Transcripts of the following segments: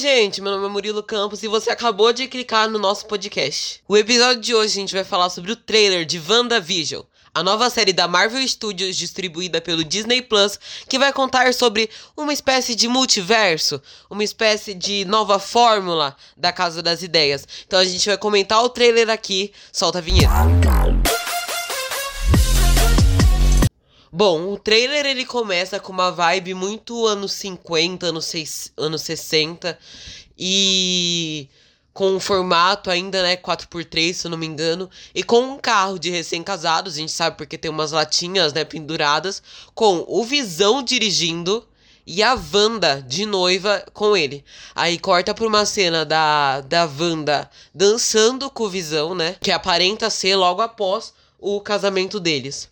gente, meu nome é Murilo Campos e você acabou de clicar no nosso podcast. O episódio de hoje a gente vai falar sobre o trailer de WandaVision, a nova série da Marvel Studios distribuída pelo Disney Plus, que vai contar sobre uma espécie de multiverso, uma espécie de nova fórmula da Casa das Ideias. Então a gente vai comentar o trailer aqui, solta a vinheta. Bom, o trailer ele começa com uma vibe muito anos 50, anos, seis, anos 60 e com um formato ainda, né, 4x3, se eu não me engano, e com um carro de recém-casados, a gente sabe porque tem umas latinhas, né, penduradas, com o Visão dirigindo e a Wanda de noiva com ele. Aí corta pra uma cena da, da Wanda dançando com o Visão, né, que aparenta ser logo após o casamento deles.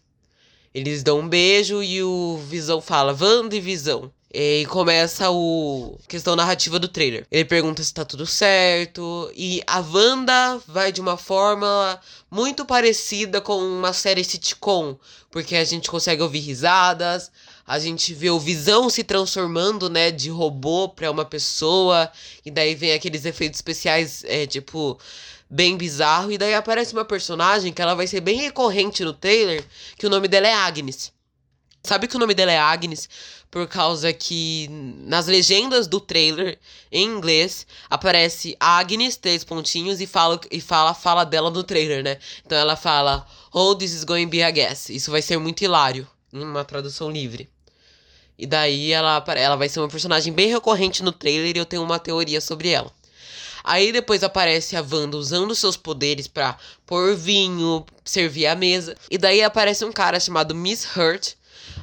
Eles dão um beijo e o Visão fala, Wanda e Visão. E começa o questão narrativa do trailer. Ele pergunta se tá tudo certo. E a Wanda vai de uma forma muito parecida com uma série sitcom. Porque a gente consegue ouvir risadas. A gente vê o Visão se transformando, né, de robô pra uma pessoa. E daí vem aqueles efeitos especiais, é, tipo, bem bizarro. E daí aparece uma personagem que ela vai ser bem recorrente no trailer, que o nome dela é Agnes. Sabe que o nome dela é Agnes por causa que nas legendas do trailer em inglês aparece Agnes três pontinhos e fala e fala fala dela no trailer, né? Então ela fala Oh, this is going to be a guess. Isso vai ser muito hilário em uma tradução livre. E daí ela ela vai ser uma personagem bem recorrente no trailer e eu tenho uma teoria sobre ela. Aí depois aparece a Wanda usando seus poderes para pôr vinho, servir a mesa. E daí aparece um cara chamado Miss Hurt,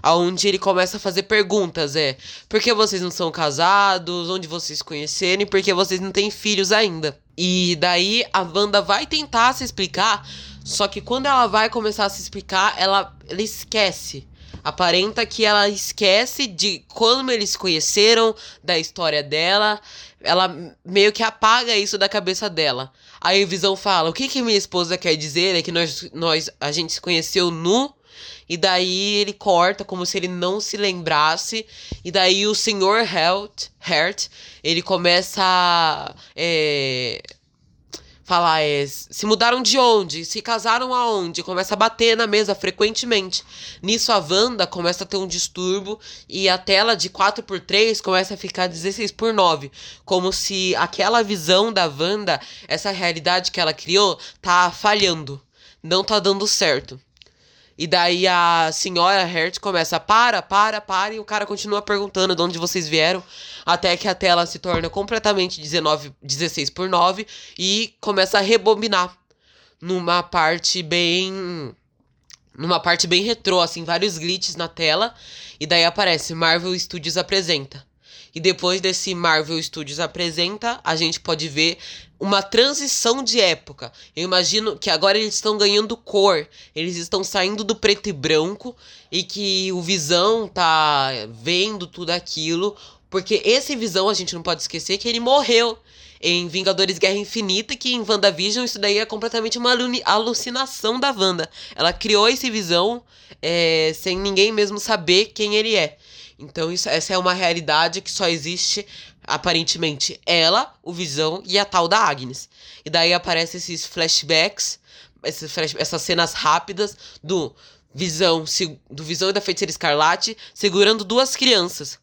aonde ele começa a fazer perguntas, é, por que vocês não são casados, onde vocês conheceram e por que vocês não têm filhos ainda. E daí a Wanda vai tentar se explicar, só que quando ela vai começar a se explicar, ela, ela esquece aparenta que ela esquece de como eles se conheceram, da história dela. Ela meio que apaga isso da cabeça dela. Aí o Visão fala: O que, que minha esposa quer dizer é que nós, nós a gente se conheceu nu. E daí ele corta como se ele não se lembrasse. E daí o senhor Hert, Hert ele começa a. É, falar é, se mudaram de onde, se casaram aonde, começa a bater na mesa frequentemente. Nisso a Wanda começa a ter um distúrbio e a tela de 4 por 3 começa a ficar 16 por 9, como se aquela visão da Wanda, essa realidade que ela criou, tá falhando, não tá dando certo. E daí a senhora Hertz começa, para, para, para, e o cara continua perguntando de onde vocês vieram, até que a tela se torna completamente 19, 16 por 9 e começa a rebobinar numa parte bem numa parte bem retrô, assim, vários glitches na tela, e daí aparece Marvel Studios apresenta. E depois desse Marvel Studios apresenta, a gente pode ver uma transição de época. Eu imagino que agora eles estão ganhando cor, eles estão saindo do preto e branco e que o Visão tá vendo tudo aquilo, porque esse Visão a gente não pode esquecer que ele morreu em Vingadores Guerra Infinita, que em WandaVision isso daí é completamente uma alucinação da Wanda. Ela criou esse Visão é, sem ninguém mesmo saber quem ele é. Então, isso, essa é uma realidade que só existe, aparentemente, ela, o Visão e a tal da Agnes. E daí aparecem esses flashbacks, esses flash, essas cenas rápidas do Visão, do Visão e da Feiticeira Escarlate segurando duas crianças.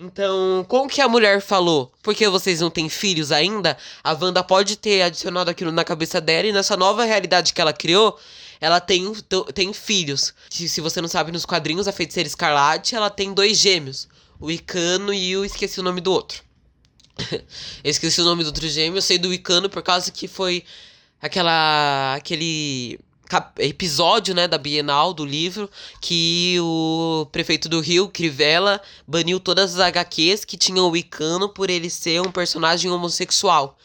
Então, como que a mulher falou? Porque vocês não têm filhos ainda? A Wanda pode ter adicionado aquilo na cabeça dela e nessa nova realidade que ela criou, ela tem, tem filhos. Se, você não sabe, nos quadrinhos, a feiticeira escarlate, ela tem dois gêmeos. O Icano e o... esqueci o nome do outro. eu esqueci o nome do outro gêmeo. Eu sei do Icano por causa que foi aquela... aquele episódio, né, da Bienal, do livro, que o prefeito do Rio, Crivella, baniu todas as HQs que tinham o Icano por ele ser um personagem homossexual.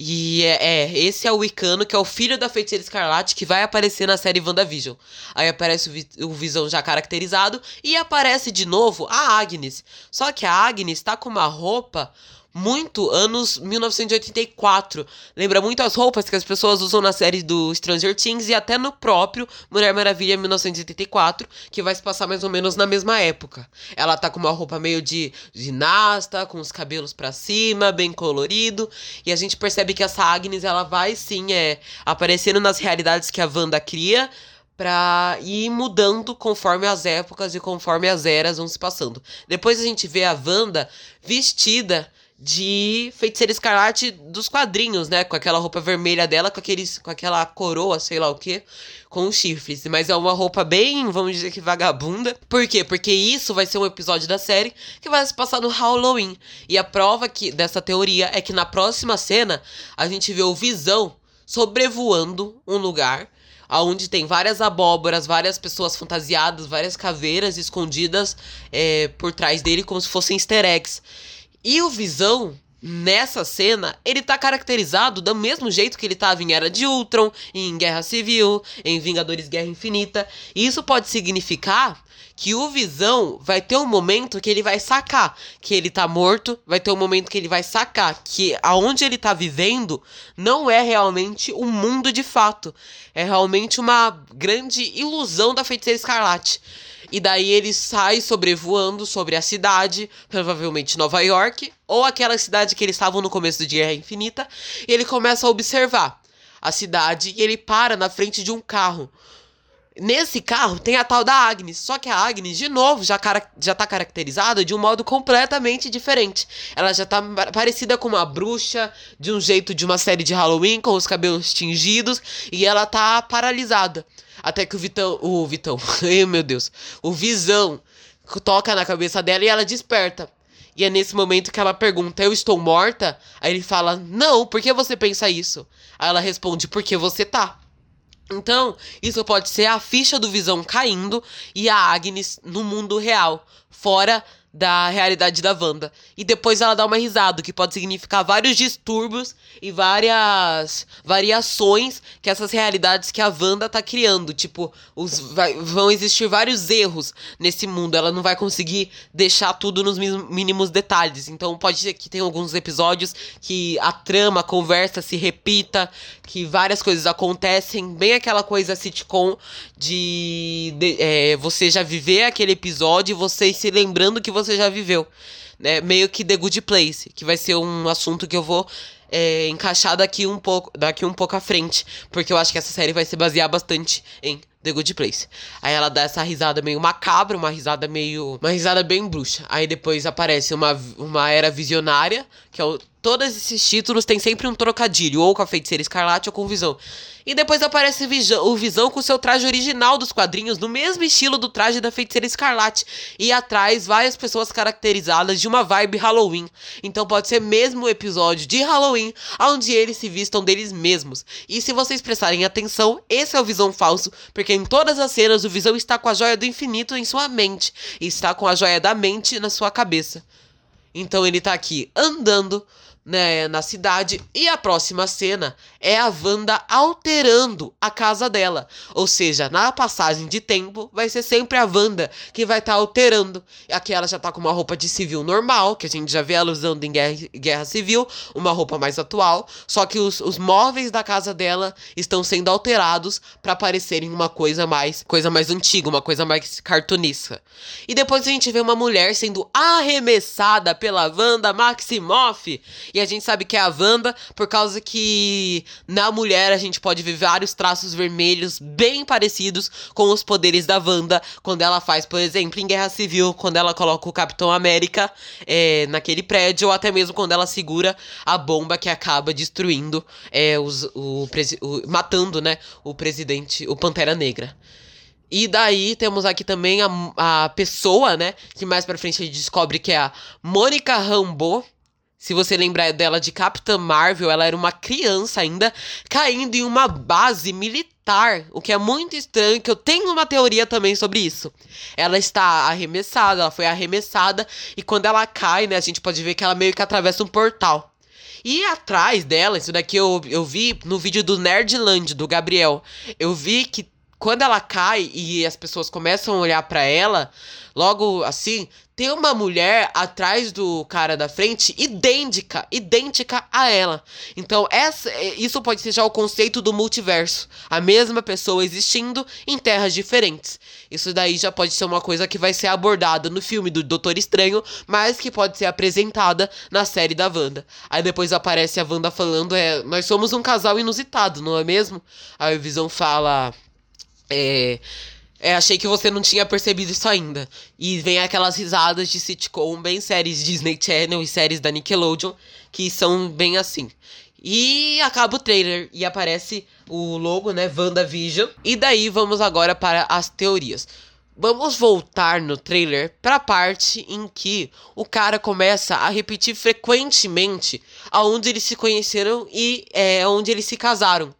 E é, é, esse é o Wicano, que é o filho da feiticeira escarlate, que vai aparecer na série WandaVision. Aí aparece o, Vi o Visão já caracterizado e aparece de novo a Agnes. Só que a Agnes tá com uma roupa muito anos 1984. Lembra muito as roupas que as pessoas usam na série do Stranger Things e até no próprio Mulher Maravilha 1984, que vai se passar mais ou menos na mesma época. Ela tá com uma roupa meio de ginasta, com os cabelos para cima, bem colorido, e a gente percebe que essa Agnes ela vai sim é aparecendo nas realidades que a Wanda cria pra ir mudando conforme as épocas e conforme as eras vão se passando. Depois a gente vê a Wanda vestida de Feiticeira Escarlate dos quadrinhos, né? Com aquela roupa vermelha dela, com, aqueles, com aquela coroa, sei lá o que, com chifres. Mas é uma roupa bem, vamos dizer que vagabunda. Por quê? Porque isso vai ser um episódio da série que vai se passar no Halloween. E a prova que, dessa teoria é que na próxima cena a gente vê o Visão sobrevoando um lugar onde tem várias abóboras, várias pessoas fantasiadas, várias caveiras escondidas é, por trás dele, como se fossem easter eggs. E o Visão, nessa cena, ele tá caracterizado do mesmo jeito que ele tava em Era de Ultron, em Guerra Civil, em Vingadores Guerra Infinita. E isso pode significar que o Visão vai ter um momento que ele vai sacar que ele tá morto, vai ter um momento que ele vai sacar que aonde ele tá vivendo não é realmente um mundo de fato, é realmente uma grande ilusão da feiticeira escarlate. E daí ele sai sobrevoando sobre a cidade, provavelmente Nova York, ou aquela cidade que eles estavam no começo do Guerra Infinita, e ele começa a observar a cidade e ele para na frente de um carro. Nesse carro tem a tal da Agnes, só que a Agnes, de novo, já, cara, já tá caracterizada de um modo completamente diferente. Ela já tá parecida com uma bruxa, de um jeito de uma série de Halloween, com os cabelos tingidos, e ela tá paralisada. Até que o Vitão. O Vitão. Ai, meu Deus. O Visão toca na cabeça dela e ela desperta. E é nesse momento que ela pergunta: Eu estou morta? Aí ele fala: Não, por que você pensa isso? Aí ela responde: Porque você tá. Então, isso pode ser a ficha do Visão caindo e a Agnes no mundo real, fora da realidade da Wanda. E depois ela dá uma risada, que pode significar vários distúrbios e várias variações que essas realidades que a Wanda tá criando. Tipo, os, vai, vão existir vários erros nesse mundo. Ela não vai conseguir deixar tudo nos mínimos detalhes. Então pode ser que tenha alguns episódios que a trama, a conversa se repita, que várias coisas acontecem. Bem aquela coisa sitcom de, de é, você já viver aquele episódio e você se lembrando que você já viveu. Né? Meio que The Good Place, que vai ser um assunto que eu vou é, encaixar daqui um pouco daqui um pouco à frente, porque eu acho que essa série vai se basear bastante em The Good Place. Aí ela dá essa risada meio macabra, uma risada meio. Uma risada bem bruxa. Aí depois aparece uma, uma era visionária, que é o Todos esses títulos têm sempre um trocadilho, ou com a feiticeira escarlate ou com o Visão. E depois aparece o Visão com seu traje original dos quadrinhos, no mesmo estilo do traje da feiticeira escarlate. E atrás, várias pessoas caracterizadas de uma vibe Halloween. Então pode ser mesmo o episódio de Halloween, onde eles se vistam deles mesmos. E se vocês prestarem atenção, esse é o Visão falso, porque em todas as cenas o Visão está com a joia do infinito em sua mente, e está com a joia da mente na sua cabeça. Então ele tá aqui andando né, na cidade. E a próxima cena é a Wanda alterando a casa dela. Ou seja, na passagem de tempo, vai ser sempre a Wanda que vai estar tá alterando. Aqui ela já tá com uma roupa de civil normal, que a gente já vê ela usando em guerra, guerra civil, uma roupa mais atual. Só que os, os móveis da casa dela estão sendo alterados para parecerem uma coisa mais coisa mais antiga, uma coisa mais cartunista. E depois a gente vê uma mulher sendo arremessada pela Wanda Maximoff. E a gente sabe que é a Wanda, por causa que na mulher a gente pode ver vários traços vermelhos bem parecidos com os poderes da Wanda, quando ela faz, por exemplo, em Guerra Civil, quando ela coloca o Capitão América é, naquele prédio, ou até mesmo quando ela segura a bomba que acaba destruindo é, os, o, o matando, né, o presidente, o Pantera Negra. E daí temos aqui também a, a pessoa, né? Que mais pra frente a gente descobre que é a Mônica Rambeau, se você lembrar dela de Capitã Marvel, ela era uma criança ainda caindo em uma base militar, o que é muito estranho, que eu tenho uma teoria também sobre isso. Ela está arremessada, ela foi arremessada e quando ela cai, né, a gente pode ver que ela meio que atravessa um portal. E atrás dela, isso daqui eu, eu vi no vídeo do Nerdland, do Gabriel. Eu vi que quando ela cai e as pessoas começam a olhar para ela, logo assim, tem uma mulher atrás do cara da frente idêntica, idêntica a ela. Então, essa, isso pode ser já o conceito do multiverso. A mesma pessoa existindo em terras diferentes. Isso daí já pode ser uma coisa que vai ser abordada no filme do Doutor Estranho, mas que pode ser apresentada na série da Wanda. Aí depois aparece a Wanda falando: é, nós somos um casal inusitado, não é mesmo? Aí a Visão fala. É. É, achei que você não tinha percebido isso ainda. E vem aquelas risadas de sitcom, bem séries Disney Channel e séries da Nickelodeon, que são bem assim. E acaba o trailer e aparece o logo, né, WandaVision. E daí vamos agora para as teorias. Vamos voltar no trailer para a parte em que o cara começa a repetir frequentemente aonde eles se conheceram e é, onde eles se casaram.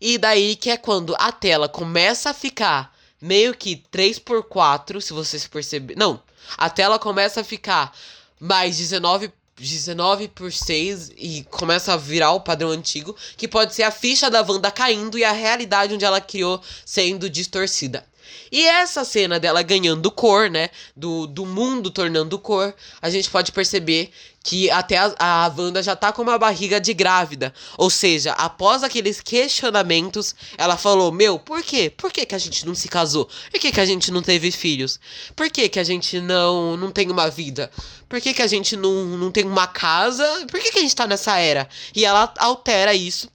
E daí que é quando a tela começa a ficar meio que 3 por 4 se vocês perceberem. Não, a tela começa a ficar mais 19 19 por 6 e começa a virar o padrão antigo, que pode ser a ficha da Wanda caindo e a realidade onde ela criou sendo distorcida. E essa cena dela ganhando cor, né? Do, do mundo tornando cor, a gente pode perceber que até a, a Wanda já tá com uma barriga de grávida. Ou seja, após aqueles questionamentos, ela falou: Meu, por quê? Por que, que a gente não se casou? Por que, que a gente não teve filhos? Por que, que a gente não, não tem uma vida? Por que, que a gente não, não tem uma casa? Por que, que a gente tá nessa era? E ela altera isso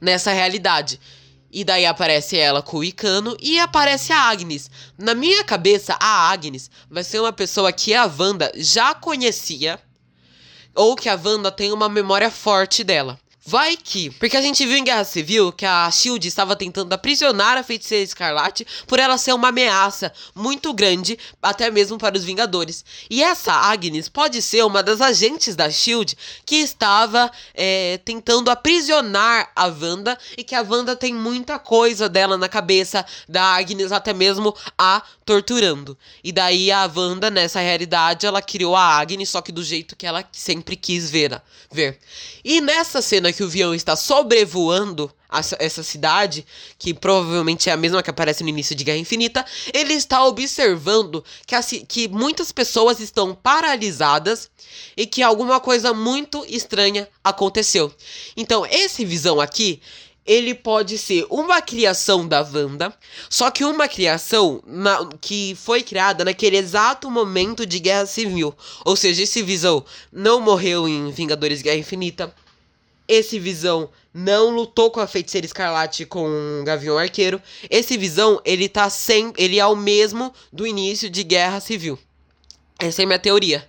nessa realidade. E daí aparece ela com o Icano e aparece a Agnes. Na minha cabeça, a Agnes vai ser uma pessoa que a Wanda já conhecia ou que a Wanda tem uma memória forte dela. Vai que. Porque a gente viu em Guerra Civil que a Shield estava tentando aprisionar a feiticeira Escarlate por ela ser uma ameaça muito grande, até mesmo para os Vingadores. E essa Agnes pode ser uma das agentes da Shield que estava é, tentando aprisionar a Wanda e que a Wanda tem muita coisa dela na cabeça da Agnes, até mesmo a torturando. E daí a Wanda, nessa realidade, ela criou a Agnes, só que do jeito que ela sempre quis ver. ver. E nessa cena que o avião está sobrevoando essa cidade, que provavelmente é a mesma que aparece no início de Guerra Infinita, ele está observando que, que muitas pessoas estão paralisadas e que alguma coisa muito estranha aconteceu. Então, esse visão aqui, ele pode ser uma criação da Wanda, só que uma criação na, que foi criada naquele exato momento de Guerra Civil. Ou seja, esse Visão não morreu em Vingadores Guerra Infinita, esse Visão não lutou com a Feiticeira Escarlate com o Gavião Arqueiro. Esse Visão, ele tá sem, ele é o mesmo do início de Guerra Civil. Essa é a minha teoria.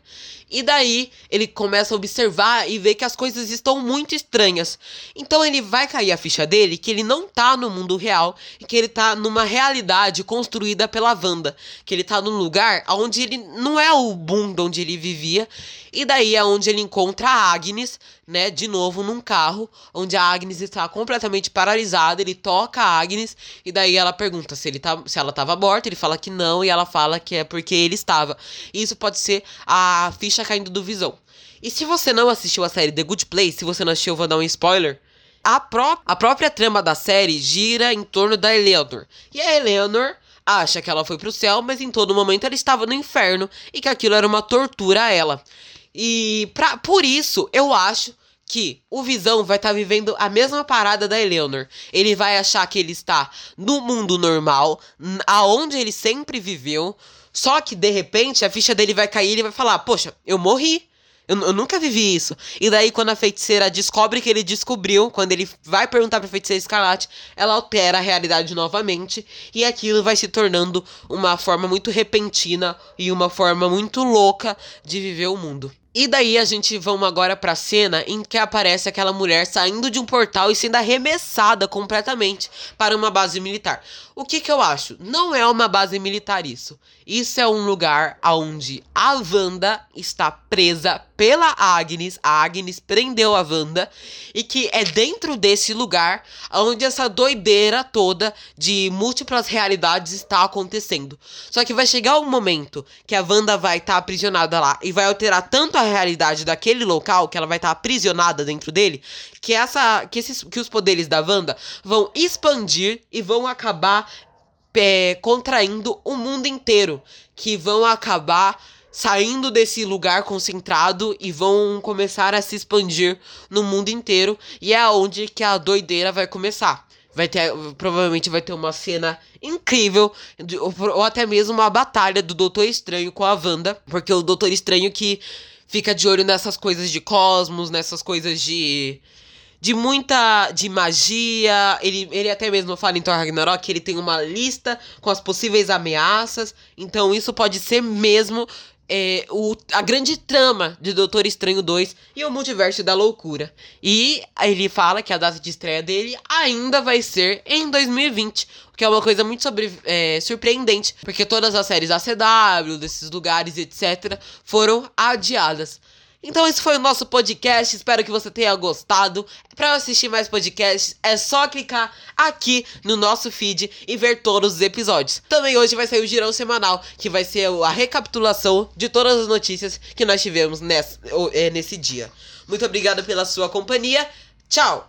E daí ele começa a observar e ver que as coisas estão muito estranhas. Então ele vai cair a ficha dele que ele não tá no mundo real e que ele tá numa realidade construída pela Wanda. Que ele tá num lugar onde ele não é o mundo onde ele vivia. E daí é onde ele encontra a Agnes, né, de novo num carro, onde a Agnes está completamente paralisada, ele toca a Agnes e daí ela pergunta se ele tá, se ela estava morta, ele fala que não e ela fala que é porque ele estava. Isso pode ser a ficha caindo do Visão. E se você não assistiu a série The Good Place, se você não assistiu, eu vou dar um spoiler. A, pró a própria trama da série gira em torno da Eleanor. E a Eleanor acha que ela foi pro céu, mas em todo momento ela estava no inferno e que aquilo era uma tortura a ela. E pra, por isso, eu acho que o Visão vai estar tá vivendo a mesma parada da Eleanor. Ele vai achar que ele está no mundo normal, aonde ele sempre viveu. Só que de repente a ficha dele vai cair e ele vai falar: Poxa, eu morri. Eu, eu, nunca vivi isso. E daí, quando a feiticeira descobre que ele descobriu, quando ele vai perguntar pra feiticeira escarlate, ela altera a realidade novamente. E aquilo vai se tornando uma forma muito repentina e uma forma muito louca de viver o mundo. E daí a gente vamos agora pra cena em que aparece aquela mulher saindo de um portal e sendo arremessada completamente para uma base militar. O que que eu acho? Não é uma base militar isso. Isso é um lugar onde a Wanda está presa pela Agnes. A Agnes prendeu a Wanda. E que é dentro desse lugar onde essa doideira toda de múltiplas realidades está acontecendo. Só que vai chegar um momento que a Wanda vai estar tá aprisionada lá e vai alterar tanto a realidade daquele local, que ela vai estar tá aprisionada dentro dele, que essa que esses que os poderes da Wanda vão expandir e vão acabar é, contraindo o mundo inteiro, que vão acabar saindo desse lugar concentrado e vão começar a se expandir no mundo inteiro. E é onde que a doideira vai começar. Vai ter, provavelmente vai ter uma cena incrível, ou, ou até mesmo uma batalha do Doutor Estranho com a Wanda, porque o Doutor Estranho que fica de olho nessas coisas de cosmos, nessas coisas de de muita de magia. Ele, ele até mesmo fala em Thor Ragnarok que ele tem uma lista com as possíveis ameaças. Então isso pode ser mesmo é, o, a grande trama de Doutor Estranho 2 e o Multiverso da Loucura. E ele fala que a data de estreia dele ainda vai ser em 2020, o que é uma coisa muito sobre, é, surpreendente, porque todas as séries da CW, desses lugares, etc., foram adiadas. Então esse foi o nosso podcast, espero que você tenha gostado. Para assistir mais podcasts é só clicar aqui no nosso feed e ver todos os episódios. Também hoje vai sair o girão semanal, que vai ser a recapitulação de todas as notícias que nós tivemos nesse, é, nesse dia. Muito obrigado pela sua companhia. Tchau!